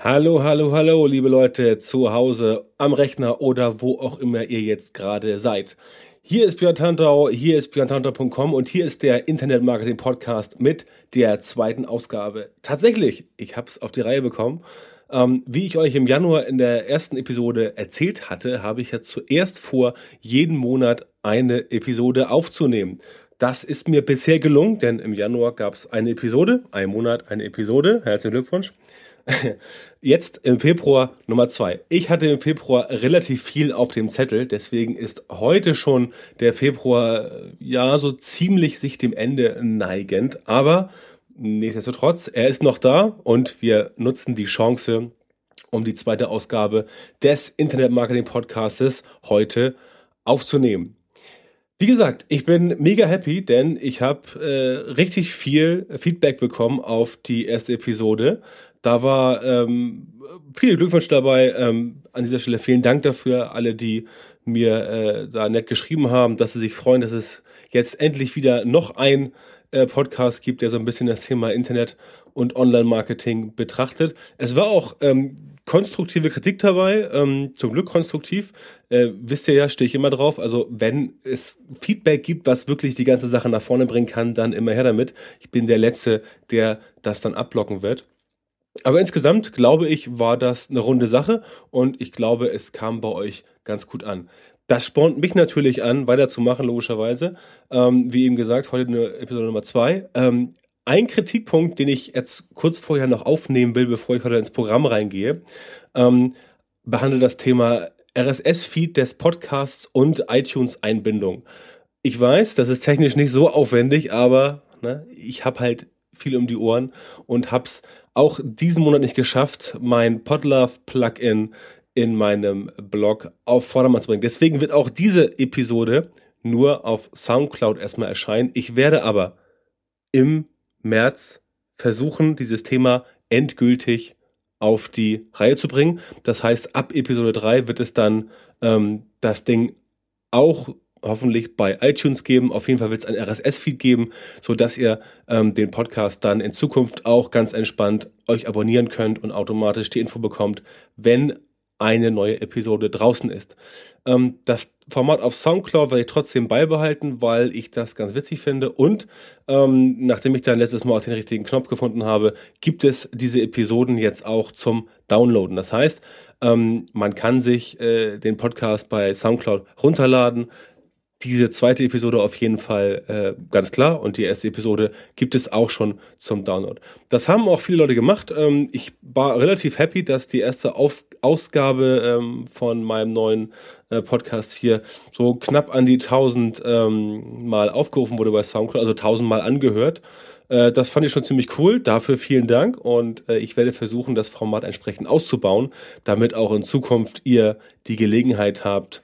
Hallo, hallo, hallo, liebe Leute zu Hause, am Rechner oder wo auch immer ihr jetzt gerade seid. Hier ist Björn Tantau, hier ist björntantau.com und hier ist der Internet Marketing Podcast mit der zweiten Ausgabe. Tatsächlich, ich habe es auf die Reihe bekommen. Ähm, wie ich euch im Januar in der ersten Episode erzählt hatte, habe ich ja zuerst vor, jeden Monat eine Episode aufzunehmen. Das ist mir bisher gelungen, denn im Januar gab es eine Episode, ein Monat eine Episode. Herzlichen Glückwunsch. Jetzt im Februar Nummer zwei. Ich hatte im Februar relativ viel auf dem Zettel, deswegen ist heute schon der Februar ja so ziemlich sich dem Ende neigend, aber nichtsdestotrotz, er ist noch da und wir nutzen die Chance, um die zweite Ausgabe des Internet Marketing Podcastes heute aufzunehmen. Wie gesagt, ich bin mega happy, denn ich habe äh, richtig viel Feedback bekommen auf die erste Episode. Da war ähm, viel Glückwunsch dabei. Ähm, an dieser Stelle vielen Dank dafür, alle, die mir äh, da nett geschrieben haben, dass sie sich freuen, dass es jetzt endlich wieder noch ein äh, Podcast gibt, der so ein bisschen das Thema Internet und Online-Marketing betrachtet. Es war auch ähm, konstruktive Kritik dabei, ähm, zum Glück konstruktiv. Äh, wisst ihr ja, stehe ich immer drauf. Also wenn es Feedback gibt, was wirklich die ganze Sache nach vorne bringen kann, dann immer her damit. Ich bin der Letzte, der das dann abblocken wird. Aber insgesamt glaube ich, war das eine runde Sache und ich glaube, es kam bei euch ganz gut an. Das spornt mich natürlich an, weiterzumachen, logischerweise. Ähm, wie eben gesagt, heute eine Episode Nummer zwei. Ähm, ein Kritikpunkt, den ich jetzt kurz vorher noch aufnehmen will, bevor ich heute ins Programm reingehe, ähm, behandelt das Thema RSS-Feed des Podcasts und iTunes-Einbindung. Ich weiß, das ist technisch nicht so aufwendig, aber ne, ich habe halt viel um die Ohren und hab's auch diesen Monat nicht geschafft, mein Podlove-Plugin in meinem Blog auf Vordermann zu bringen. Deswegen wird auch diese Episode nur auf Soundcloud erstmal erscheinen. Ich werde aber im März versuchen, dieses Thema endgültig auf die Reihe zu bringen. Das heißt, ab Episode 3 wird es dann ähm, das Ding auch hoffentlich bei iTunes geben. Auf jeden Fall wird es ein RSS-Feed geben, so dass ihr ähm, den Podcast dann in Zukunft auch ganz entspannt euch abonnieren könnt und automatisch die Info bekommt, wenn eine neue Episode draußen ist. Ähm, das Format auf Soundcloud werde ich trotzdem beibehalten, weil ich das ganz witzig finde. Und ähm, nachdem ich dann letztes Mal auch den richtigen Knopf gefunden habe, gibt es diese Episoden jetzt auch zum Downloaden. Das heißt, ähm, man kann sich äh, den Podcast bei Soundcloud runterladen, diese zweite Episode auf jeden Fall äh, ganz klar und die erste Episode gibt es auch schon zum Download. Das haben auch viele Leute gemacht. Ähm, ich war relativ happy, dass die erste auf Ausgabe ähm, von meinem neuen äh, Podcast hier so knapp an die 1000 ähm, Mal aufgerufen wurde bei Soundcloud, also 1000 Mal angehört. Äh, das fand ich schon ziemlich cool. Dafür vielen Dank und äh, ich werde versuchen, das Format entsprechend auszubauen, damit auch in Zukunft ihr die Gelegenheit habt,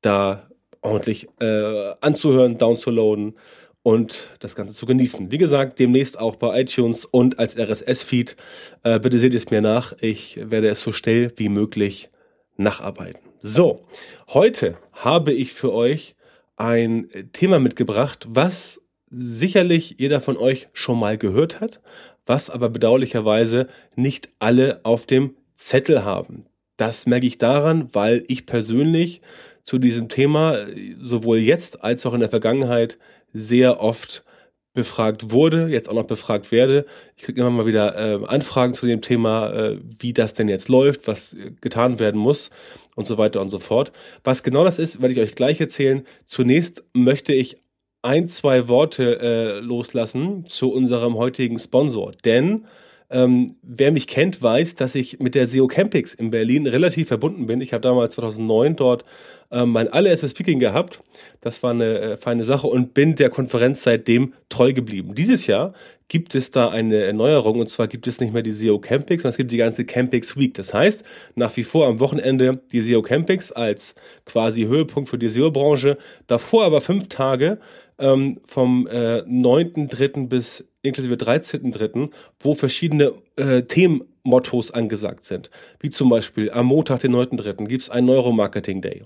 da ordentlich äh, anzuhören, downzuladen und das Ganze zu genießen. Wie gesagt, demnächst auch bei iTunes und als RSS-Feed. Äh, bitte seht es mir nach. Ich werde es so schnell wie möglich nacharbeiten. So, heute habe ich für euch ein Thema mitgebracht, was sicherlich jeder von euch schon mal gehört hat, was aber bedauerlicherweise nicht alle auf dem Zettel haben. Das merke ich daran, weil ich persönlich zu diesem Thema sowohl jetzt als auch in der Vergangenheit sehr oft befragt wurde, jetzt auch noch befragt werde. Ich kriege immer mal wieder äh, Anfragen zu dem Thema, äh, wie das denn jetzt läuft, was getan werden muss und so weiter und so fort. Was genau das ist, werde ich euch gleich erzählen. Zunächst möchte ich ein, zwei Worte äh, loslassen zu unserem heutigen Sponsor, denn ähm, wer mich kennt, weiß, dass ich mit der SEO Campix in Berlin relativ verbunden bin. Ich habe damals 2009 dort ähm, mein allererstes Speaking gehabt. Das war eine äh, feine Sache und bin der Konferenz seitdem treu geblieben. Dieses Jahr gibt es da eine Erneuerung und zwar gibt es nicht mehr die SEO Campings, sondern es gibt die ganze Campings Week. Das heißt, nach wie vor am Wochenende die SEO Campings als quasi Höhepunkt für die SEO-Branche, davor aber fünf Tage ähm, vom äh, 9.3. bis inklusive 13.3., wo verschiedene äh, Themenmottos angesagt sind. Wie zum Beispiel am Montag, den 9.3., gibt es einen Neuromarketing Day.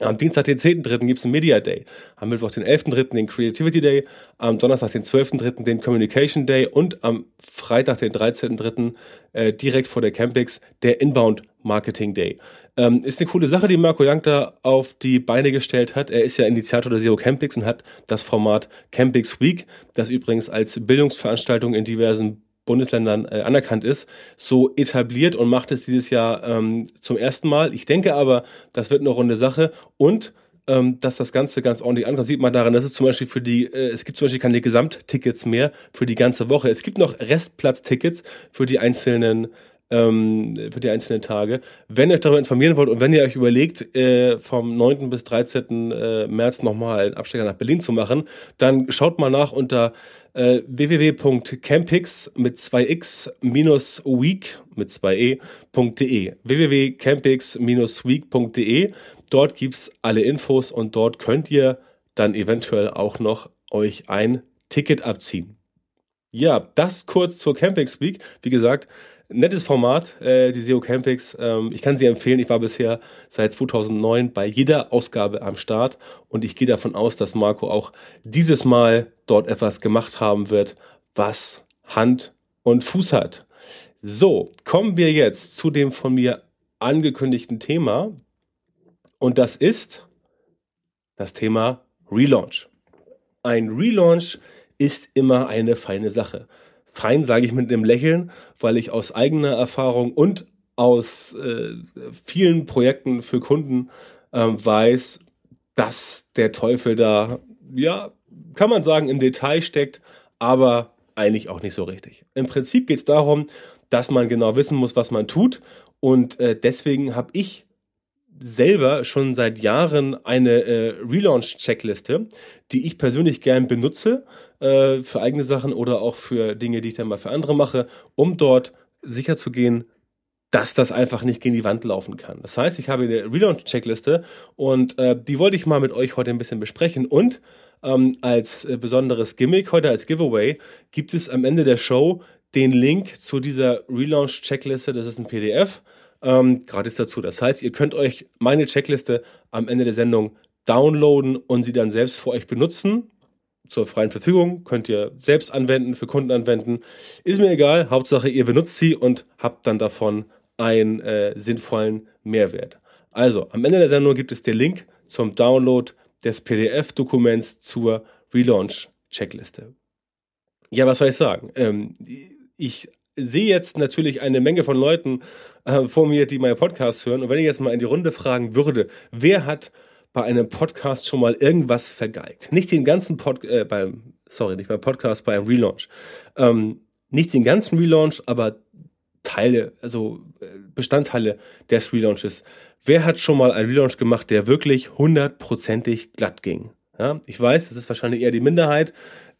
Am Dienstag, den 10.3. gibt es einen Media Day. Am Mittwoch, den 11.3. den Creativity Day. Am Donnerstag, den 12.3. den Communication Day. Und am Freitag, den 13.3. Äh, direkt vor der Campix der Inbound Marketing Day. Ähm, ist eine coole Sache, die Marco Young da auf die Beine gestellt hat. Er ist ja Initiator der SEO Campix und hat das Format Campix Week, das übrigens als Bildungsveranstaltung in diversen Bundesländern äh, anerkannt ist, so etabliert und macht es dieses Jahr ähm, zum ersten Mal. Ich denke aber, das wird eine runde Sache und ähm, dass das Ganze ganz ordentlich ankommt, sieht man daran, dass es zum Beispiel für die, äh, es gibt zum Beispiel keine Gesamttickets mehr für die ganze Woche. Es gibt noch Restplatztickets für die einzelnen ähm, für die einzelnen Tage. Wenn ihr euch darüber informieren wollt und wenn ihr euch überlegt, äh, vom 9. bis 13. Äh, März nochmal einen Abstecher nach Berlin zu machen, dann schaut mal nach unter äh, www.campix mit 2x minus week mit 2e.de www.campix-week.de Dort gibt's alle Infos und dort könnt ihr dann eventuell auch noch euch ein Ticket abziehen. Ja, das kurz zur Campix Week. Wie gesagt, nettes Format, äh, die SEO Campix. Ähm, ich kann sie empfehlen. Ich war bisher seit 2009 bei jeder Ausgabe am Start und ich gehe davon aus, dass Marco auch dieses Mal dort etwas gemacht haben wird, was Hand und Fuß hat. So, kommen wir jetzt zu dem von mir angekündigten Thema und das ist das Thema Relaunch. Ein Relaunch ist immer eine feine Sache fein, sage ich mit einem Lächeln, weil ich aus eigener Erfahrung und aus äh, vielen Projekten für Kunden äh, weiß, dass der Teufel da, ja, kann man sagen, im Detail steckt, aber eigentlich auch nicht so richtig. Im Prinzip geht es darum, dass man genau wissen muss, was man tut. Und äh, deswegen habe ich selber schon seit Jahren eine äh, Relaunch-Checkliste, die ich persönlich gern benutze äh, für eigene Sachen oder auch für Dinge, die ich dann mal für andere mache, um dort sicher zu gehen, dass das einfach nicht gegen die Wand laufen kann. Das heißt, ich habe eine Relaunch-Checkliste und äh, die wollte ich mal mit euch heute ein bisschen besprechen und ähm, als äh, besonderes Gimmick heute als Giveaway gibt es am Ende der Show den Link zu dieser Relaunch-Checkliste. Das ist ein PDF ähm, gratis dazu. Das heißt, ihr könnt euch meine Checkliste am Ende der Sendung downloaden und sie dann selbst für euch benutzen. Zur freien Verfügung könnt ihr selbst anwenden, für Kunden anwenden. Ist mir egal, Hauptsache ihr benutzt sie und habt dann davon einen äh, sinnvollen Mehrwert. Also, am Ende der Sendung gibt es den Link zum Download des PDF-Dokuments zur Relaunch-Checkliste. Ja, was soll ich sagen? Ähm, ich sehe jetzt natürlich eine Menge von Leuten äh, vor mir, die meinen Podcast hören. Und wenn ich jetzt mal in die Runde fragen würde, wer hat bei einem Podcast schon mal irgendwas vergeigt? Nicht den ganzen Pod, äh, beim, sorry, nicht beim Podcast, bei einem Relaunch. Ähm, nicht den ganzen Relaunch, aber Teile, also äh, Bestandteile des Relaunches. Wer hat schon mal einen Relaunch gemacht, der wirklich hundertprozentig glatt ging? Ja, ich weiß, das ist wahrscheinlich eher die Minderheit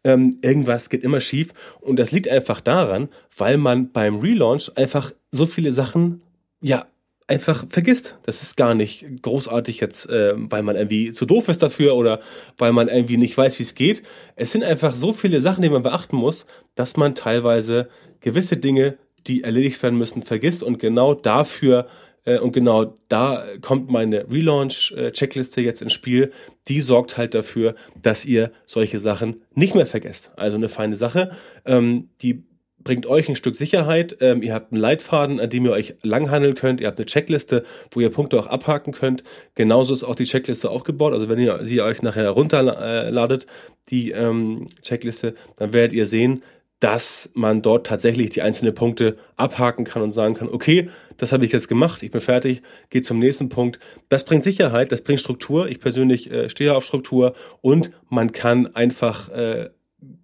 ähm, irgendwas geht immer schief. Und das liegt einfach daran, weil man beim Relaunch einfach so viele Sachen, ja, einfach vergisst. Das ist gar nicht großartig jetzt, äh, weil man irgendwie zu doof ist dafür oder weil man irgendwie nicht weiß, wie es geht. Es sind einfach so viele Sachen, die man beachten muss, dass man teilweise gewisse Dinge, die erledigt werden müssen, vergisst und genau dafür und genau da kommt meine Relaunch-Checkliste jetzt ins Spiel. Die sorgt halt dafür, dass ihr solche Sachen nicht mehr vergesst. Also eine feine Sache. Ähm, die bringt euch ein Stück Sicherheit. Ähm, ihr habt einen Leitfaden, an dem ihr euch langhandeln könnt. Ihr habt eine Checkliste, wo ihr Punkte auch abhaken könnt. Genauso ist auch die Checkliste aufgebaut. Also wenn ihr sie euch nachher runterladet, die ähm, Checkliste, dann werdet ihr sehen, dass man dort tatsächlich die einzelnen Punkte abhaken kann und sagen kann, okay, das habe ich jetzt gemacht, ich bin fertig, gehe zum nächsten Punkt. Das bringt Sicherheit, das bringt Struktur. Ich persönlich äh, stehe auf Struktur und man kann einfach äh,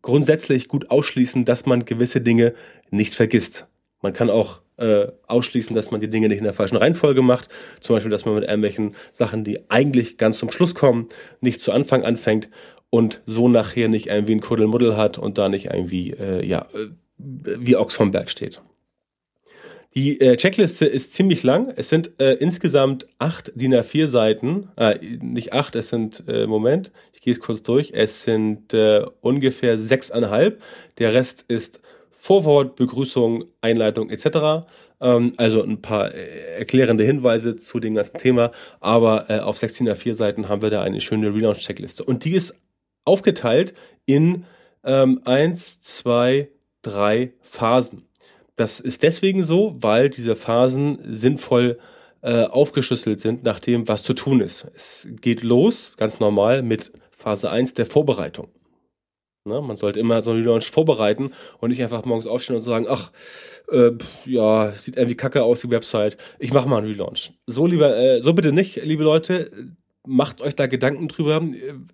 grundsätzlich gut ausschließen, dass man gewisse Dinge nicht vergisst. Man kann auch äh, ausschließen, dass man die Dinge nicht in der falschen Reihenfolge macht. Zum Beispiel, dass man mit irgendwelchen Sachen, die eigentlich ganz zum Schluss kommen, nicht zu Anfang anfängt. Und so nachher nicht irgendwie ein Kuddelmuddel hat und da nicht irgendwie, äh, ja, äh, wie Ochs vom Berg steht. Die äh, Checkliste ist ziemlich lang. Es sind äh, insgesamt acht DIN A4 Seiten. Äh, nicht acht, es sind, äh, Moment, ich gehe es kurz durch. Es sind äh, ungefähr sechseinhalb. Der Rest ist Vorwort, Begrüßung, Einleitung etc. Ähm, also ein paar äh, erklärende Hinweise zu dem ganzen Thema. Aber äh, auf 16 A4 Seiten haben wir da eine schöne Relaunch-Checkliste. Und die ist aufgeteilt in ähm, eins, zwei, drei Phasen. Das ist deswegen so, weil diese Phasen sinnvoll äh, aufgeschlüsselt sind nach dem, was zu tun ist. Es geht los, ganz normal, mit Phase 1 der Vorbereitung. Na, man sollte immer so einen Relaunch vorbereiten und nicht einfach morgens aufstehen und sagen, ach, äh, ja, sieht irgendwie kacke aus, die Website, ich mache mal einen Relaunch. So lieber, äh, so bitte nicht, liebe Leute, macht euch da Gedanken drüber,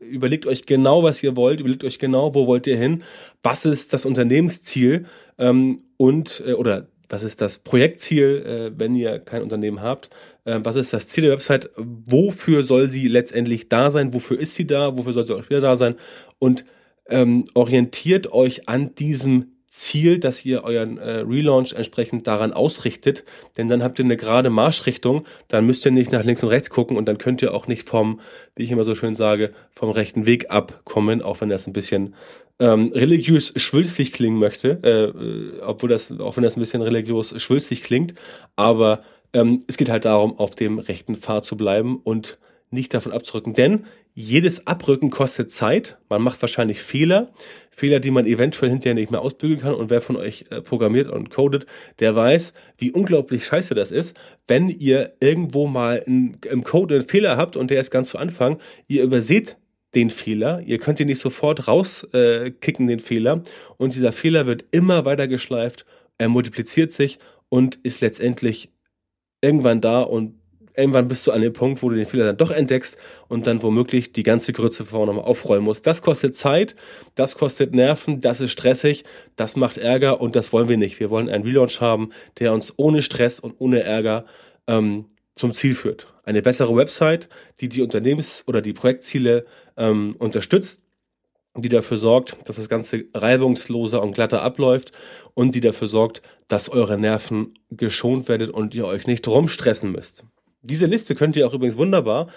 überlegt euch genau, was ihr wollt, überlegt euch genau, wo wollt ihr hin, was ist das Unternehmensziel ähm, und äh, oder was ist das Projektziel, äh, wenn ihr kein Unternehmen habt, äh, was ist das Ziel der Website, wofür soll sie letztendlich da sein, wofür ist sie da, wofür soll sie auch wieder da sein und ähm, orientiert euch an diesem Ziel, dass ihr euren äh, Relaunch entsprechend daran ausrichtet, denn dann habt ihr eine gerade Marschrichtung, dann müsst ihr nicht nach links und rechts gucken und dann könnt ihr auch nicht vom, wie ich immer so schön sage, vom rechten Weg abkommen, auch wenn das ein bisschen ähm, religiös schwülstig klingen möchte, äh, äh, obwohl das, auch wenn das ein bisschen religiös schwülstig klingt, aber ähm, es geht halt darum, auf dem rechten Pfad zu bleiben und nicht davon abzurücken, denn jedes Abrücken kostet Zeit. Man macht wahrscheinlich Fehler. Fehler, die man eventuell hinterher nicht mehr ausbügeln kann. Und wer von euch äh, programmiert und codet, der weiß, wie unglaublich scheiße das ist, wenn ihr irgendwo mal in, im Code einen Fehler habt und der ist ganz zu Anfang. Ihr überseht den Fehler. Ihr könnt ihn nicht sofort rauskicken, äh, den Fehler. Und dieser Fehler wird immer weiter geschleift. Er multipliziert sich und ist letztendlich irgendwann da und irgendwann bist du an dem Punkt, wo du den Fehler dann doch entdeckst und dann womöglich die ganze Grütze vorne nochmal aufräumen musst. Das kostet Zeit, das kostet Nerven, das ist stressig, das macht Ärger und das wollen wir nicht. Wir wollen einen Relaunch haben, der uns ohne Stress und ohne Ärger ähm, zum Ziel führt. Eine bessere Website, die die Unternehmens- oder die Projektziele ähm, unterstützt, die dafür sorgt, dass das Ganze reibungsloser und glatter abläuft und die dafür sorgt, dass eure Nerven geschont werdet und ihr euch nicht rumstressen müsst. Diese Liste könnt ihr auch übrigens wunderbar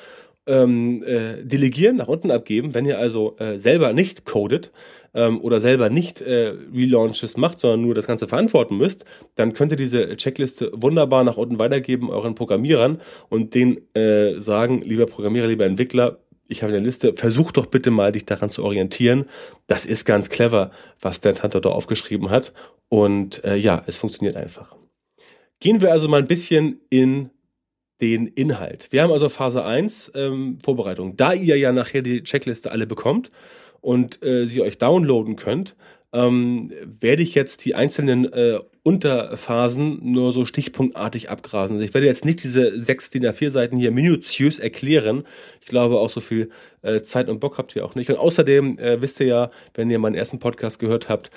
ähm, äh, delegieren, nach unten abgeben, wenn ihr also äh, selber nicht codet ähm, oder selber nicht äh, Relaunches macht, sondern nur das Ganze verantworten müsst, dann könnt ihr diese Checkliste wunderbar nach unten weitergeben euren Programmierern und denen äh, sagen, lieber Programmierer, lieber Entwickler, ich habe eine Liste, versuch doch bitte mal, dich daran zu orientieren. Das ist ganz clever, was der Tante da aufgeschrieben hat. Und äh, ja, es funktioniert einfach. Gehen wir also mal ein bisschen in den Inhalt. Wir haben also Phase 1 ähm, Vorbereitung. Da ihr ja nachher die Checkliste alle bekommt und äh, sie euch downloaden könnt, ähm, werde ich jetzt die einzelnen äh, Unterphasen nur so stichpunktartig abgrasen. Also ich werde jetzt nicht diese sechs DIN A4 Seiten hier minutiös erklären. Ich glaube, auch so viel äh, Zeit und Bock habt ihr auch nicht. Und außerdem äh, wisst ihr ja, wenn ihr meinen ersten Podcast gehört habt,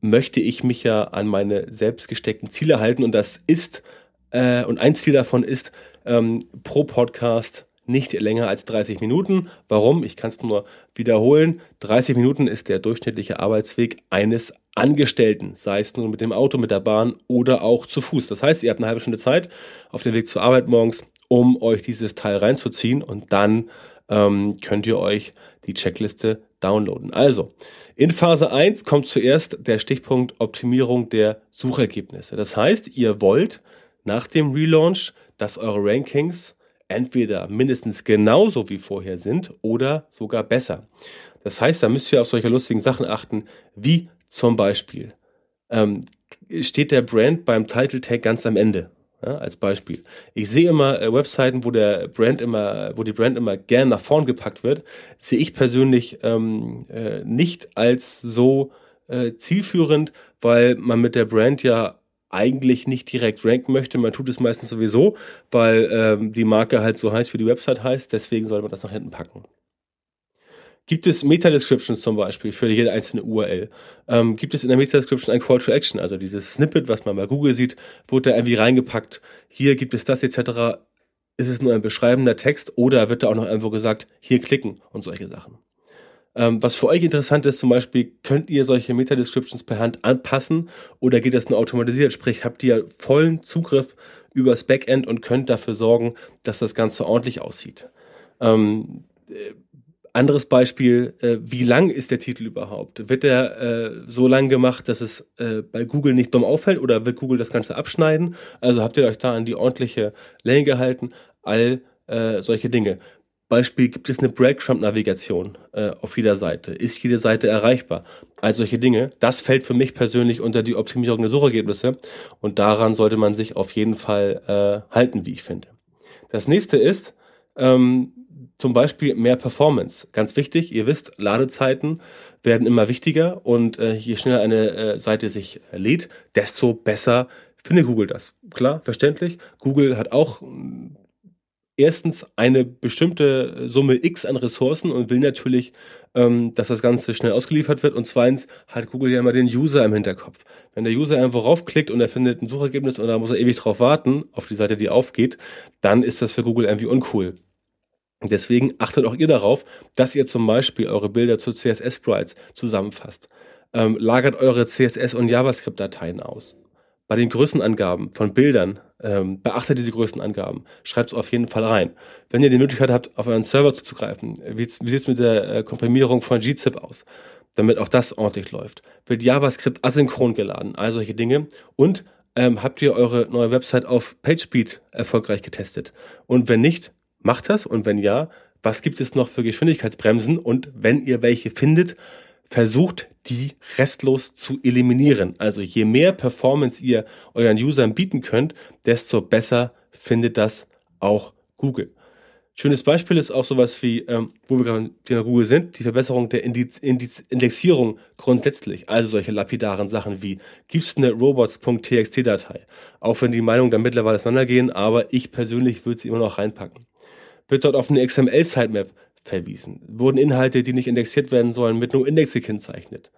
möchte ich mich ja an meine selbst gesteckten Ziele halten und das ist äh, und ein Ziel davon ist, ähm, pro Podcast nicht länger als 30 Minuten. Warum? Ich kann es nur wiederholen. 30 Minuten ist der durchschnittliche Arbeitsweg eines Angestellten, sei es nun mit dem Auto, mit der Bahn oder auch zu Fuß. Das heißt, ihr habt eine halbe Stunde Zeit auf dem Weg zur Arbeit morgens, um euch dieses Teil reinzuziehen und dann ähm, könnt ihr euch die Checkliste downloaden. Also, in Phase 1 kommt zuerst der Stichpunkt Optimierung der Suchergebnisse. Das heißt, ihr wollt nach dem Relaunch, dass eure Rankings entweder mindestens genauso wie vorher sind oder sogar besser. Das heißt, da müsst ihr auf solche lustigen Sachen achten, wie zum Beispiel ähm, steht der Brand beim Title Tag ganz am Ende. Ja, als Beispiel. Ich sehe immer äh, Webseiten, wo der Brand immer, wo die Brand immer gern nach vorn gepackt wird, sehe ich persönlich ähm, äh, nicht als so äh, zielführend, weil man mit der Brand ja eigentlich nicht direkt ranken möchte. Man tut es meistens sowieso, weil ähm, die Marke halt so heißt, wie die Website heißt. Deswegen sollte man das nach hinten packen. Gibt es Meta-Descriptions zum Beispiel für jede einzelne URL? Ähm, gibt es in der Meta-Description ein Call to Action, also dieses Snippet, was man bei Google sieht, wurde da irgendwie reingepackt, hier gibt es das etc. Ist es nur ein beschreibender Text oder wird da auch noch irgendwo gesagt, hier klicken und solche Sachen? Ähm, was für euch interessant ist, zum Beispiel, könnt ihr solche Meta-Descriptions per Hand anpassen oder geht das nur automatisiert? Sprich, habt ihr vollen Zugriff übers Backend und könnt dafür sorgen, dass das Ganze ordentlich aussieht. Ähm, äh, anderes Beispiel, äh, wie lang ist der Titel überhaupt? Wird der äh, so lang gemacht, dass es äh, bei Google nicht dumm auffällt oder wird Google das Ganze abschneiden? Also habt ihr euch da an die ordentliche Länge gehalten? All äh, solche Dinge. Beispiel, gibt es eine Breadcrumb-Navigation äh, auf jeder Seite? Ist jede Seite erreichbar? All solche Dinge. Das fällt für mich persönlich unter die Optimierung der Suchergebnisse und daran sollte man sich auf jeden Fall äh, halten, wie ich finde. Das nächste ist, ähm, zum Beispiel mehr Performance. Ganz wichtig, ihr wisst, Ladezeiten werden immer wichtiger und äh, je schneller eine äh, Seite sich lädt, desto besser findet Google das. Klar, verständlich. Google hat auch erstens eine bestimmte Summe X an Ressourcen und will natürlich, ähm, dass das Ganze schnell ausgeliefert wird. Und zweitens hat Google ja immer den User im Hinterkopf. Wenn der User einfach raufklickt und er findet ein Suchergebnis und da muss er ewig drauf warten, auf die Seite, die aufgeht, dann ist das für Google irgendwie uncool. Deswegen achtet auch ihr darauf, dass ihr zum Beispiel eure Bilder zu CSS-Sprites zusammenfasst. Ähm, lagert eure CSS- und JavaScript-Dateien aus. Bei den Größenangaben von Bildern ähm, beachtet diese Größenangaben. Schreibt es auf jeden Fall rein. Wenn ihr die Möglichkeit habt, auf euren Server zuzugreifen, wie, wie sieht es mit der äh, Komprimierung von gzip aus? Damit auch das ordentlich läuft. Wird JavaScript asynchron geladen? All solche Dinge. Und ähm, habt ihr eure neue Website auf PageSpeed erfolgreich getestet? Und wenn nicht, Macht das? Und wenn ja, was gibt es noch für Geschwindigkeitsbremsen? Und wenn ihr welche findet, versucht die restlos zu eliminieren. Also je mehr Performance ihr euren Usern bieten könnt, desto besser findet das auch Google. Schönes Beispiel ist auch sowas wie, ähm, wo wir gerade Thema Google sind, die Verbesserung der Indiz Indiz Indexierung grundsätzlich. Also solche lapidaren Sachen wie, gibt's eine robots.txt-Datei? Auch wenn die Meinungen da mittlerweile auseinandergehen, aber ich persönlich würde sie immer noch reinpacken wird dort auf eine XML-Sitemap verwiesen. Wurden Inhalte, die nicht indexiert werden sollen, mit No-Index gekennzeichnet.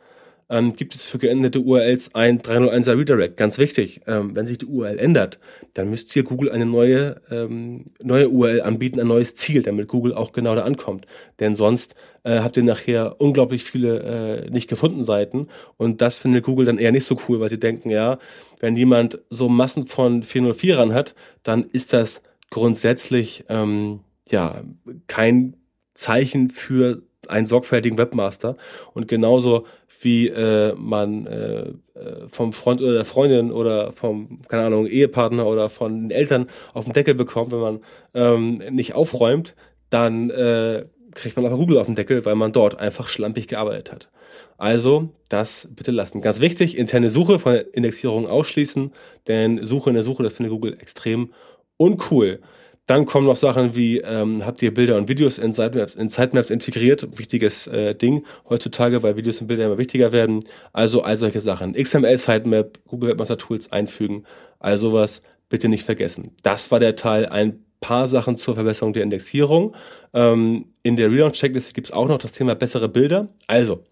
Ähm, gibt es für geänderte URLs ein 301er Redirect? Ganz wichtig, ähm, wenn sich die URL ändert, dann müsst ihr Google eine neue, ähm, neue URL anbieten, ein neues Ziel, damit Google auch genau da ankommt. Denn sonst äh, habt ihr nachher unglaublich viele äh, nicht gefunden Seiten und das findet Google dann eher nicht so cool, weil sie denken, ja, wenn jemand so Massen von 404ern hat, dann ist das grundsätzlich ähm, ja kein Zeichen für einen sorgfältigen Webmaster. Und genauso wie äh, man äh, äh, vom Freund oder der Freundin oder vom, keine Ahnung, Ehepartner oder von den Eltern auf den Deckel bekommt, wenn man ähm, nicht aufräumt, dann äh, kriegt man einfach Google auf den Deckel, weil man dort einfach schlampig gearbeitet hat. Also das bitte lassen. Ganz wichtig, interne Suche von Indexierung ausschließen, denn Suche in der Suche, das findet Google extrem uncool. Dann kommen noch Sachen wie, ähm, habt ihr Bilder und Videos in Sitemaps, in Sitemaps integriert? Wichtiges äh, Ding heutzutage, weil Videos und Bilder immer wichtiger werden. Also all solche Sachen. XML Sitemap, Google Webmaster Tools einfügen, all sowas bitte nicht vergessen. Das war der Teil. Ein paar Sachen zur Verbesserung der Indexierung. Ähm, in der Relaunch-Checkliste gibt es auch noch das Thema bessere Bilder. Also,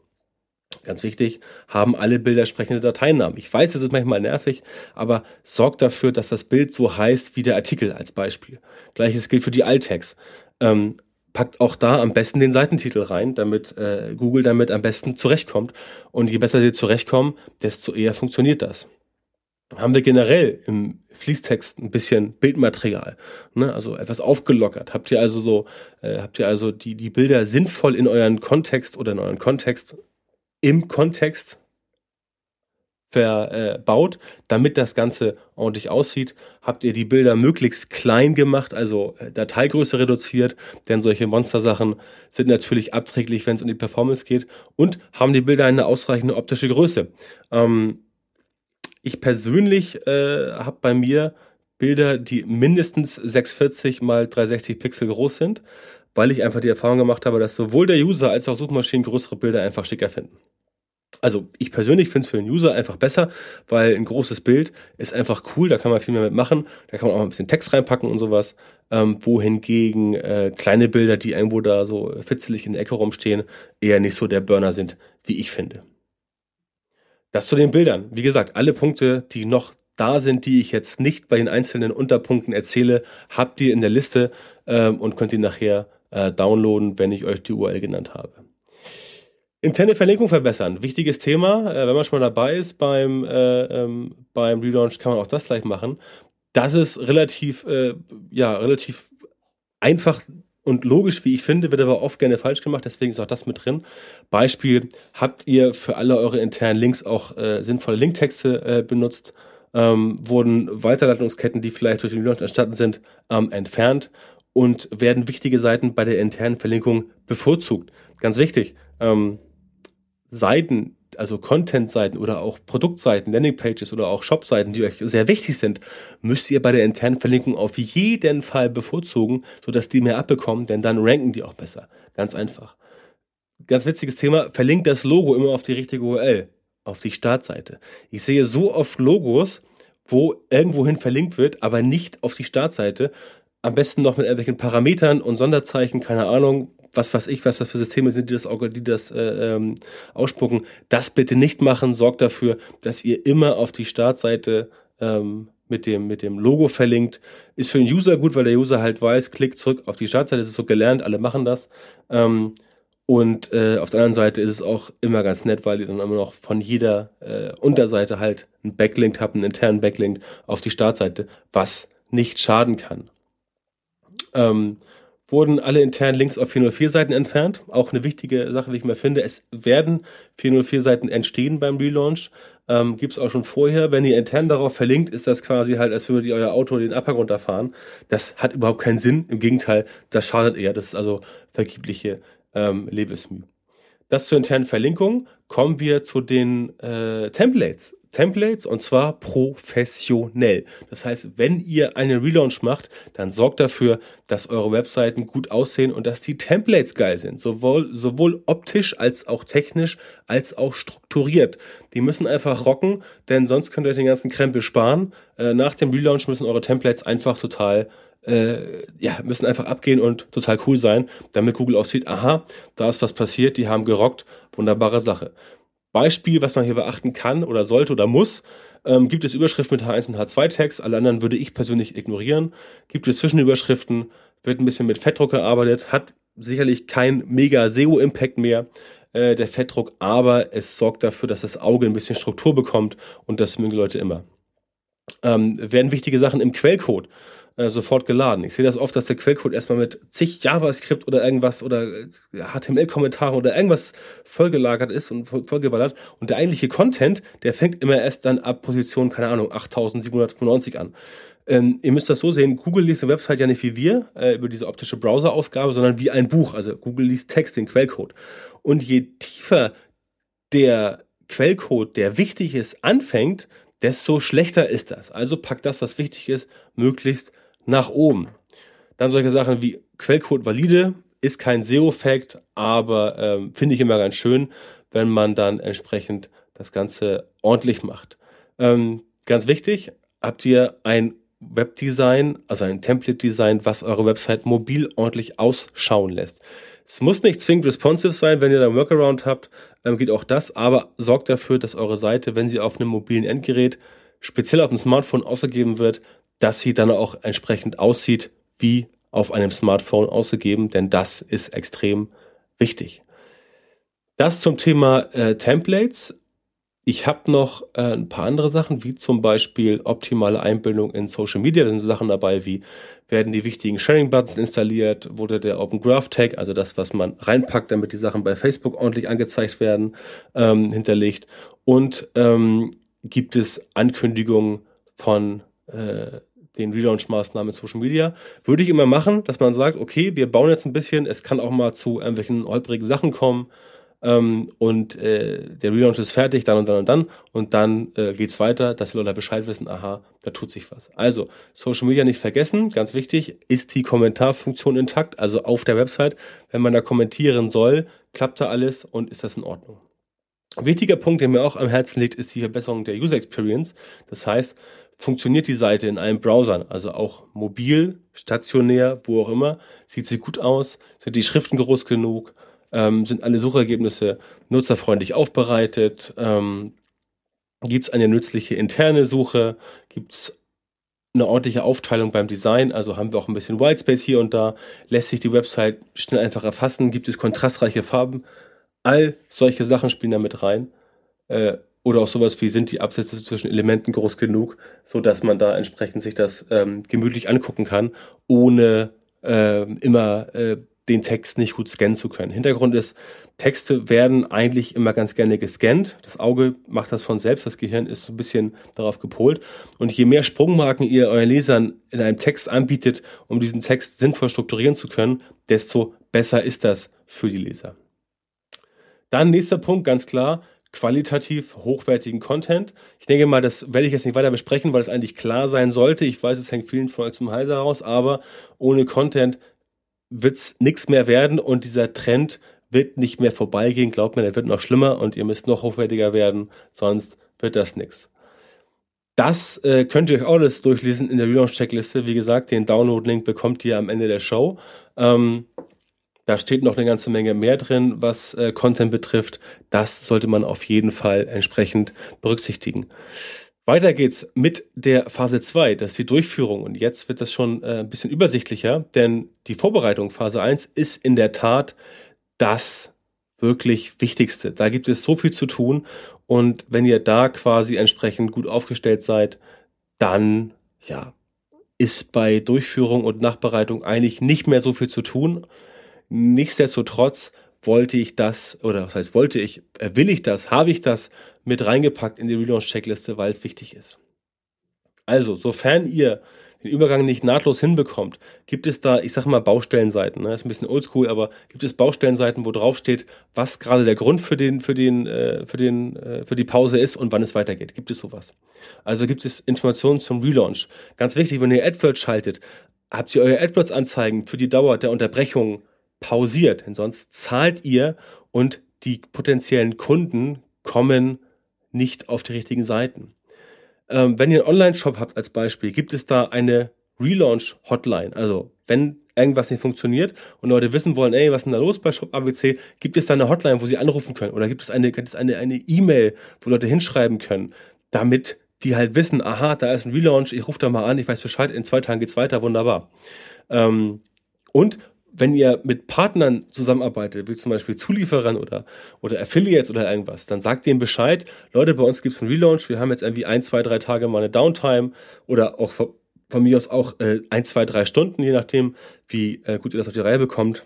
Ganz wichtig, haben alle Bilder sprechende Dateinamen. Ich weiß, das ist manchmal nervig, aber sorgt dafür, dass das Bild so heißt wie der Artikel als Beispiel. Gleiches gilt für die Alttext. Ähm, packt auch da am besten den Seitentitel rein, damit äh, Google damit am besten zurechtkommt. Und je besser sie zurechtkommen, desto eher funktioniert das. Haben wir generell im Fließtext ein bisschen Bildmaterial, ne? also etwas aufgelockert. Habt ihr also so, äh, habt ihr also die die Bilder sinnvoll in euren Kontext oder in euren Kontext im Kontext verbaut, damit das Ganze ordentlich aussieht. Habt ihr die Bilder möglichst klein gemacht, also äh, Dateigröße reduziert, denn solche Monstersachen sind natürlich abträglich, wenn es um die Performance geht. Und haben die Bilder eine ausreichende optische Größe. Ähm, ich persönlich äh, habe bei mir Bilder, die mindestens 640 mal 360 Pixel groß sind, weil ich einfach die Erfahrung gemacht habe, dass sowohl der User als auch Suchmaschinen größere Bilder einfach schicker finden. Also ich persönlich finde es für den User einfach besser, weil ein großes Bild ist einfach cool, da kann man viel mehr mitmachen, da kann man auch ein bisschen Text reinpacken und sowas. Ähm, wohingegen äh, kleine Bilder, die irgendwo da so fitzelig in der Ecke rumstehen, eher nicht so der Burner sind, wie ich finde. Das zu den Bildern. Wie gesagt, alle Punkte, die noch da sind, die ich jetzt nicht bei den einzelnen Unterpunkten erzähle, habt ihr in der Liste ähm, und könnt ihr nachher äh, downloaden, wenn ich euch die URL genannt habe. Interne Verlinkung verbessern. Wichtiges Thema. Äh, wenn man schon mal dabei ist beim, äh, ähm, beim Relaunch, kann man auch das gleich machen. Das ist relativ, äh, ja, relativ einfach und logisch, wie ich finde, wird aber oft gerne falsch gemacht, deswegen ist auch das mit drin. Beispiel, habt ihr für alle eure internen Links auch äh, sinnvolle Linktexte äh, benutzt? Ähm, wurden Weiterleitungsketten, die vielleicht durch den Relaunch entstanden sind, ähm, entfernt und werden wichtige Seiten bei der internen Verlinkung bevorzugt. Ganz wichtig, ähm, Seiten, also Content-Seiten oder auch Produktseiten, Landingpages oder auch Shop-Seiten, die euch sehr wichtig sind, müsst ihr bei der internen Verlinkung auf jeden Fall bevorzugen, sodass die mehr abbekommen, denn dann ranken die auch besser. Ganz einfach. Ganz witziges Thema, verlinkt das Logo immer auf die richtige URL, auf die Startseite. Ich sehe so oft Logos, wo irgendwohin verlinkt wird, aber nicht auf die Startseite. Am besten noch mit irgendwelchen Parametern und Sonderzeichen, keine Ahnung, was weiß ich, was das für Systeme sind, die das, die das äh, ähm, ausspucken, das bitte nicht machen. Sorgt dafür, dass ihr immer auf die Startseite ähm, mit dem, mit dem Logo verlinkt. Ist für den User gut, weil der User halt weiß, klickt zurück auf die Startseite, das ist so gelernt, alle machen das. Ähm, und äh, auf der anderen Seite ist es auch immer ganz nett, weil ihr dann immer noch von jeder äh, Unterseite halt einen Backlink habt, einen internen Backlink auf die Startseite, was nicht schaden kann. Ähm, wurden alle internen Links auf 404-Seiten entfernt. Auch eine wichtige Sache, wie ich mal finde. Es werden 404-Seiten entstehen beim Relaunch. Ähm, Gibt es auch schon vorher. Wenn ihr intern darauf verlinkt, ist das quasi halt, als würdet ihr euer Auto den Abhang runterfahren. Das hat überhaupt keinen Sinn. Im Gegenteil, das schadet eher. Das ist also vergebliche ähm, Lebensmühe. Das zur internen Verlinkung. Kommen wir zu den äh, Templates. Templates und zwar professionell. Das heißt, wenn ihr einen Relaunch macht, dann sorgt dafür, dass eure Webseiten gut aussehen und dass die Templates geil sind. Sowohl, sowohl optisch als auch technisch als auch strukturiert. Die müssen einfach rocken, denn sonst könnt ihr den ganzen Krempel sparen. Äh, nach dem Relaunch müssen eure Templates einfach total äh, ja, müssen einfach abgehen und total cool sein, damit Google auch sieht, aha, da ist was passiert, die haben gerockt, wunderbare Sache. Beispiel, was man hier beachten kann oder sollte oder muss, ähm, gibt es Überschriften mit H1 und H2-Tags, alle anderen würde ich persönlich ignorieren. Gibt es Zwischenüberschriften, wird ein bisschen mit Fettdruck gearbeitet, hat sicherlich kein mega SEO-Impact mehr, äh, der Fettdruck, aber es sorgt dafür, dass das Auge ein bisschen Struktur bekommt und das mögen die Leute immer. Ähm, werden wichtige Sachen im Quellcode äh, sofort geladen. Ich sehe das oft, dass der Quellcode erstmal mit zig JavaScript oder irgendwas oder HTML-Kommentare oder irgendwas vollgelagert ist und vollgeballert und der eigentliche Content, der fängt immer erst dann ab Position, keine Ahnung, 8795 an. Ähm, ihr müsst das so sehen, Google liest eine Website ja nicht wie wir äh, über diese optische Browser-Ausgabe, sondern wie ein Buch. Also Google liest Text, den Quellcode. Und je tiefer der Quellcode, der wichtig ist, anfängt, desto schlechter ist das. Also packt das, was wichtig ist, möglichst nach oben. Dann solche Sachen wie Quellcode valide, ist kein SEO-Fact, aber ähm, finde ich immer ganz schön, wenn man dann entsprechend das Ganze ordentlich macht. Ähm, ganz wichtig, habt ihr ein Webdesign, also ein Template-Design, was eure Website mobil ordentlich ausschauen lässt. Es muss nicht zwingend responsive sein, wenn ihr da einen Workaround habt, ähm, geht auch das, aber sorgt dafür, dass eure Seite, wenn sie auf einem mobilen Endgerät, speziell auf dem Smartphone ausgegeben wird, dass sie dann auch entsprechend aussieht wie auf einem Smartphone ausgegeben, denn das ist extrem wichtig. Das zum Thema äh, Templates. Ich habe noch äh, ein paar andere Sachen, wie zum Beispiel optimale Einbildung in Social Media. Da sind Sachen dabei wie, werden die wichtigen Sharing-Buttons installiert, wurde der Open Graph Tag, also das, was man reinpackt, damit die Sachen bei Facebook ordentlich angezeigt werden, ähm, hinterlegt. Und ähm, gibt es Ankündigungen von äh, den Relaunch-Maßnahmen in Social Media. Würde ich immer machen, dass man sagt, okay, wir bauen jetzt ein bisschen, es kann auch mal zu irgendwelchen holprigen Sachen kommen ähm, und äh, der Relaunch ist fertig, dann und dann und dann und dann äh, geht's weiter, dass die Leute Bescheid wissen, aha, da tut sich was. Also, Social Media nicht vergessen, ganz wichtig, ist die Kommentarfunktion intakt, also auf der Website, wenn man da kommentieren soll, klappt da alles und ist das in Ordnung. Wichtiger Punkt, der mir auch am Herzen liegt, ist die Verbesserung der User Experience. Das heißt, funktioniert die Seite in allen Browsern, also auch mobil, stationär, wo auch immer, sieht sie gut aus, sind die Schriften groß genug, ähm, sind alle Suchergebnisse nutzerfreundlich aufbereitet, ähm, gibt es eine nützliche interne Suche, gibt es eine ordentliche Aufteilung beim Design, also haben wir auch ein bisschen Whitespace hier und da, lässt sich die Website schnell einfach erfassen, gibt es kontrastreiche Farben, All solche Sachen spielen da mit rein. Äh, oder auch sowas wie, sind die Absätze zwischen Elementen groß genug, so dass man da entsprechend sich das ähm, gemütlich angucken kann, ohne äh, immer äh, den Text nicht gut scannen zu können. Hintergrund ist, Texte werden eigentlich immer ganz gerne gescannt. Das Auge macht das von selbst, das Gehirn ist so ein bisschen darauf gepolt. Und je mehr Sprungmarken ihr euren Lesern in einem Text anbietet, um diesen Text sinnvoll strukturieren zu können, desto besser ist das für die Leser. Dann nächster Punkt, ganz klar, qualitativ hochwertigen Content. Ich denke mal, das werde ich jetzt nicht weiter besprechen, weil es eigentlich klar sein sollte. Ich weiß, es hängt vielen von euch zum Hals heraus, aber ohne Content wird's nichts mehr werden und dieser Trend wird nicht mehr vorbeigehen. Glaubt mir, der wird noch schlimmer und ihr müsst noch hochwertiger werden, sonst wird das nichts. Das äh, könnt ihr euch auch alles durchlesen in der Relaunch-Checkliste. Wie gesagt, den Download-Link bekommt ihr am Ende der Show. Ähm, da steht noch eine ganze Menge mehr drin, was äh, Content betrifft. Das sollte man auf jeden Fall entsprechend berücksichtigen. Weiter geht's mit der Phase 2, das ist die Durchführung. Und jetzt wird das schon äh, ein bisschen übersichtlicher, denn die Vorbereitung Phase 1 ist in der Tat das wirklich Wichtigste. Da gibt es so viel zu tun. Und wenn ihr da quasi entsprechend gut aufgestellt seid, dann, ja, ist bei Durchführung und Nachbereitung eigentlich nicht mehr so viel zu tun. Nichtsdestotrotz wollte ich das, oder was heißt wollte ich, äh, will ich das, habe ich das mit reingepackt in die Relaunch-Checkliste, weil es wichtig ist. Also, sofern ihr den Übergang nicht nahtlos hinbekommt, gibt es da, ich sag mal, Baustellenseiten. Ne? ist ein bisschen oldschool, aber gibt es Baustellenseiten, wo drauf steht, was gerade der Grund für den, für den, äh, für den, äh, für die Pause ist und wann es weitergeht. Gibt es sowas? Also gibt es Informationen zum Relaunch. Ganz wichtig, wenn ihr AdWords schaltet, habt ihr eure AdWords-Anzeigen für die Dauer der Unterbrechung pausiert, denn sonst zahlt ihr und die potenziellen Kunden kommen nicht auf die richtigen Seiten. Ähm, wenn ihr einen Online-Shop habt als Beispiel, gibt es da eine Relaunch-Hotline. Also wenn irgendwas nicht funktioniert und Leute wissen wollen, ey, was ist denn da los bei Shop ABC, gibt es da eine Hotline, wo sie anrufen können? Oder gibt es eine, gibt es eine, eine E-Mail, wo Leute hinschreiben können, damit die halt wissen, aha, da ist ein Relaunch, ich rufe da mal an, ich weiß Bescheid, in zwei Tagen geht's weiter, wunderbar. Ähm, und wenn ihr mit Partnern zusammenarbeitet, wie zum Beispiel Zulieferern oder, oder Affiliates oder irgendwas, dann sagt denen Bescheid, Leute, bei uns gibt's einen Relaunch, wir haben jetzt irgendwie ein, zwei, drei Tage mal eine Downtime oder auch von, von mir aus auch äh, ein, zwei, drei Stunden, je nachdem, wie äh, gut ihr das auf die Reihe bekommt.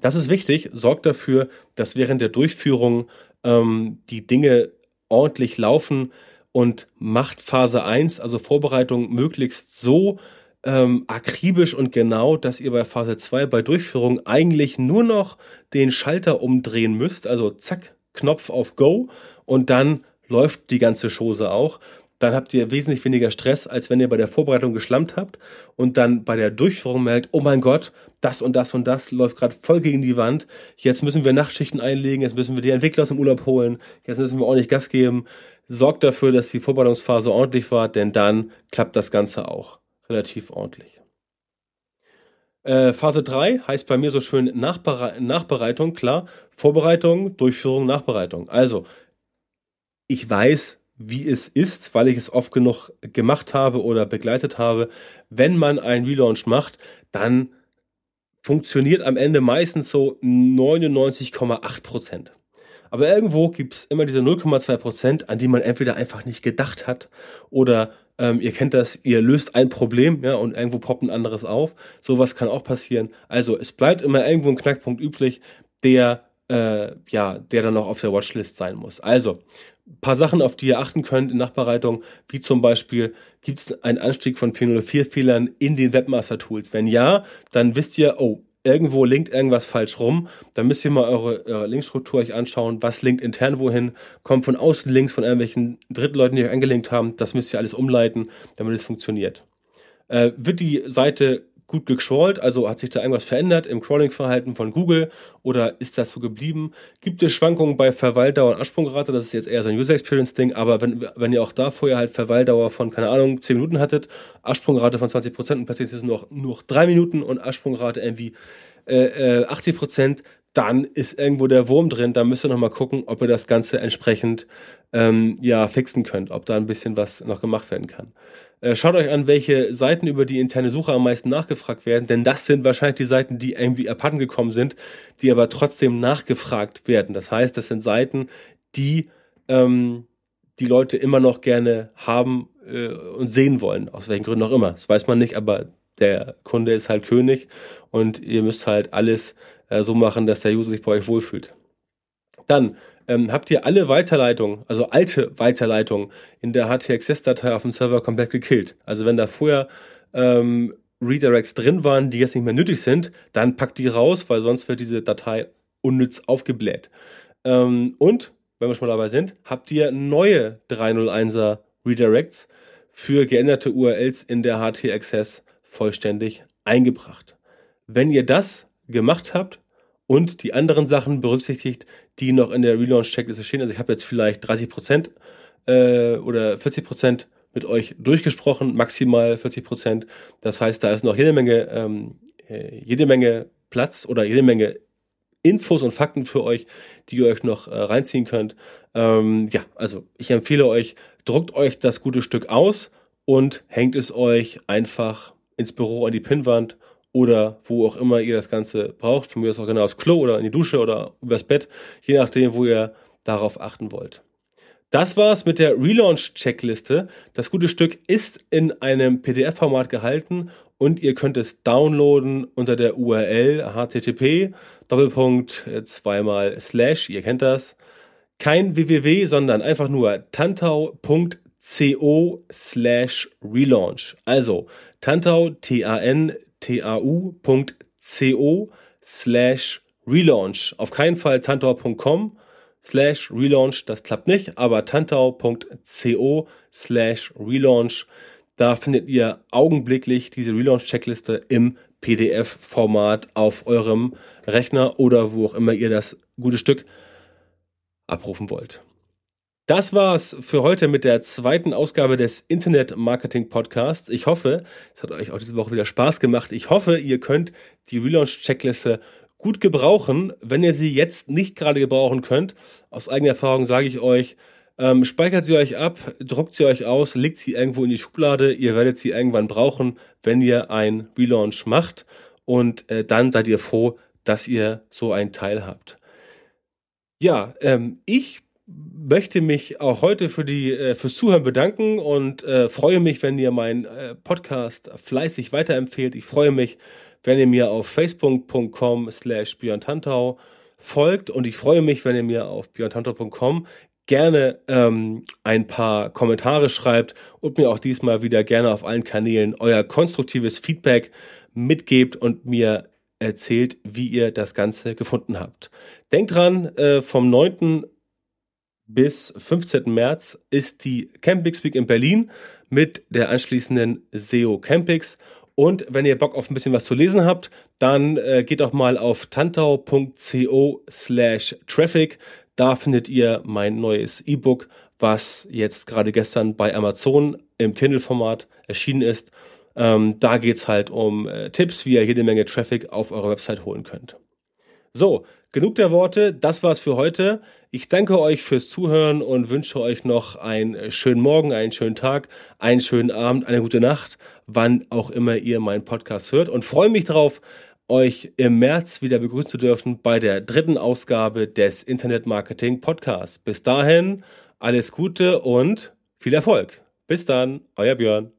Das ist wichtig, sorgt dafür, dass während der Durchführung ähm, die Dinge ordentlich laufen und macht Phase 1, also Vorbereitung, möglichst so, ähm, akribisch und genau, dass ihr bei Phase 2 bei Durchführung eigentlich nur noch den Schalter umdrehen müsst, also zack, Knopf auf Go und dann läuft die ganze Chose auch. Dann habt ihr wesentlich weniger Stress, als wenn ihr bei der Vorbereitung geschlampt habt und dann bei der Durchführung merkt, oh mein Gott, das und das und das läuft gerade voll gegen die Wand. Jetzt müssen wir Nachtschichten einlegen, jetzt müssen wir die Entwickler aus dem Urlaub holen, jetzt müssen wir ordentlich Gas geben. Sorgt dafür, dass die Vorbereitungsphase ordentlich war, denn dann klappt das Ganze auch relativ ordentlich. Äh, Phase 3 heißt bei mir so schön Nachbere Nachbereitung, klar. Vorbereitung, Durchführung, Nachbereitung. Also, ich weiß, wie es ist, weil ich es oft genug gemacht habe oder begleitet habe. Wenn man einen Relaunch macht, dann funktioniert am Ende meistens so 99,8 Prozent. Aber irgendwo gibt es immer diese 0,2 Prozent, an die man entweder einfach nicht gedacht hat oder ähm, ihr kennt das, ihr löst ein Problem, ja, und irgendwo poppt ein anderes auf. Sowas kann auch passieren. Also es bleibt immer irgendwo ein Knackpunkt übrig, der äh, ja, der dann noch auf der Watchlist sein muss. Also paar Sachen, auf die ihr achten könnt in Nachbereitung, wie zum Beispiel, gibt es einen Anstieg von 404-Fehlern in den Webmaster-Tools? Wenn ja, dann wisst ihr, oh, irgendwo linkt irgendwas falsch rum, dann müsst ihr mal eure, eure Linkstruktur euch anschauen, was linkt intern wohin, kommt von außen Links von irgendwelchen Drittleuten, die euch angelinkt haben, das müsst ihr alles umleiten, damit es funktioniert. Äh, wird die Seite gut gecrawlt? Also hat sich da irgendwas verändert im Crawling-Verhalten von Google oder ist das so geblieben? Gibt es Schwankungen bei Verweildauer und Absprungrate? Das ist jetzt eher so ein User Experience-Ding, aber wenn, wenn ihr auch da vorher halt Verweildauer von, keine Ahnung, 10 Minuten hattet, Absprungrate von 20 Prozent und plötzlich ist es nur noch, nur noch 3 Minuten und Absprungrate irgendwie äh, 80 äh, Prozent, dann ist irgendwo der Wurm drin. Da müsst ihr nochmal gucken, ob ihr das Ganze entsprechend ähm, ja fixen könnt, ob da ein bisschen was noch gemacht werden kann. Äh, schaut euch an, welche Seiten über die interne Suche am meisten nachgefragt werden, denn das sind wahrscheinlich die Seiten, die irgendwie abhanden gekommen sind, die aber trotzdem nachgefragt werden. Das heißt, das sind Seiten, die ähm, die Leute immer noch gerne haben äh, und sehen wollen, aus welchen Gründen auch immer. Das weiß man nicht, aber der Kunde ist halt König und ihr müsst halt alles äh, so machen, dass der User sich bei euch wohlfühlt. Dann ähm, habt ihr alle Weiterleitungen, also alte Weiterleitungen in der HTXS-Datei auf dem Server komplett gekillt. Also wenn da vorher ähm, Redirects drin waren, die jetzt nicht mehr nötig sind, dann packt die raus, weil sonst wird diese Datei unnütz aufgebläht. Ähm, und, wenn wir schon mal dabei sind, habt ihr neue 301er Redirects für geänderte URLs in der HT-Access vollständig eingebracht. Wenn ihr das gemacht habt und die anderen Sachen berücksichtigt, die noch in der Relaunch-Checkliste stehen. Also ich habe jetzt vielleicht 30 Prozent äh, oder 40 Prozent mit euch durchgesprochen, maximal 40 Prozent. Das heißt, da ist noch jede Menge, ähm, äh, jede Menge Platz oder jede Menge Infos und Fakten für euch, die ihr euch noch äh, reinziehen könnt. Ähm, ja, also ich empfehle euch, druckt euch das gute Stück aus und hängt es euch einfach ins Büro an die Pinnwand oder wo auch immer ihr das Ganze braucht. Von mir aus auch genau aufs Klo oder in die Dusche oder übers Bett, je nachdem, wo ihr darauf achten wollt. Das war's mit der Relaunch-Checkliste. Das gute Stück ist in einem PDF-Format gehalten und ihr könnt es downloaden unter der URL http Doppelpunkt zweimal slash, ihr kennt das. Kein www, sondern einfach nur tantau.co slash relaunch. Also tantau, T-A-N, tau.co slash relaunch. Auf keinen Fall tantor.com slash relaunch, das klappt nicht, aber tantau.co slash relaunch. Da findet ihr augenblicklich diese Relaunch-Checkliste im PDF-Format auf eurem Rechner oder wo auch immer ihr das gute Stück abrufen wollt. Das war's für heute mit der zweiten Ausgabe des Internet Marketing Podcasts. Ich hoffe, es hat euch auch diese Woche wieder Spaß gemacht. Ich hoffe, ihr könnt die Relaunch Checkliste gut gebrauchen. Wenn ihr sie jetzt nicht gerade gebrauchen könnt, aus eigener Erfahrung sage ich euch, ähm, speichert sie euch ab, druckt sie euch aus, legt sie irgendwo in die Schublade. Ihr werdet sie irgendwann brauchen, wenn ihr ein Relaunch macht. Und äh, dann seid ihr froh, dass ihr so einen Teil habt. Ja, ähm, ich möchte mich auch heute für die äh, fürs Zuhören bedanken und äh, freue mich, wenn ihr meinen äh, Podcast fleißig weiterempfehlt. Ich freue mich, wenn ihr mir auf facebook.com slash Tantau folgt und ich freue mich, wenn ihr mir auf björntantau.com gerne ähm, ein paar Kommentare schreibt und mir auch diesmal wieder gerne auf allen Kanälen euer konstruktives Feedback mitgebt und mir erzählt, wie ihr das Ganze gefunden habt. Denkt dran, äh, vom 9 bis 15. März ist die Campix Week in Berlin mit der anschließenden SEO Campix. Und wenn ihr Bock auf ein bisschen was zu lesen habt, dann äh, geht doch mal auf tantau.co slash traffic. Da findet ihr mein neues E-Book, was jetzt gerade gestern bei Amazon im Kindle-Format erschienen ist. Ähm, da geht's halt um äh, Tipps, wie ihr jede Menge Traffic auf eure Website holen könnt. So, genug der Worte. Das war's für heute. Ich danke euch fürs Zuhören und wünsche euch noch einen schönen Morgen, einen schönen Tag, einen schönen Abend, eine gute Nacht, wann auch immer ihr meinen Podcast hört und freue mich darauf, euch im März wieder begrüßen zu dürfen bei der dritten Ausgabe des Internet Marketing Podcasts. Bis dahin alles Gute und viel Erfolg. Bis dann, euer Björn.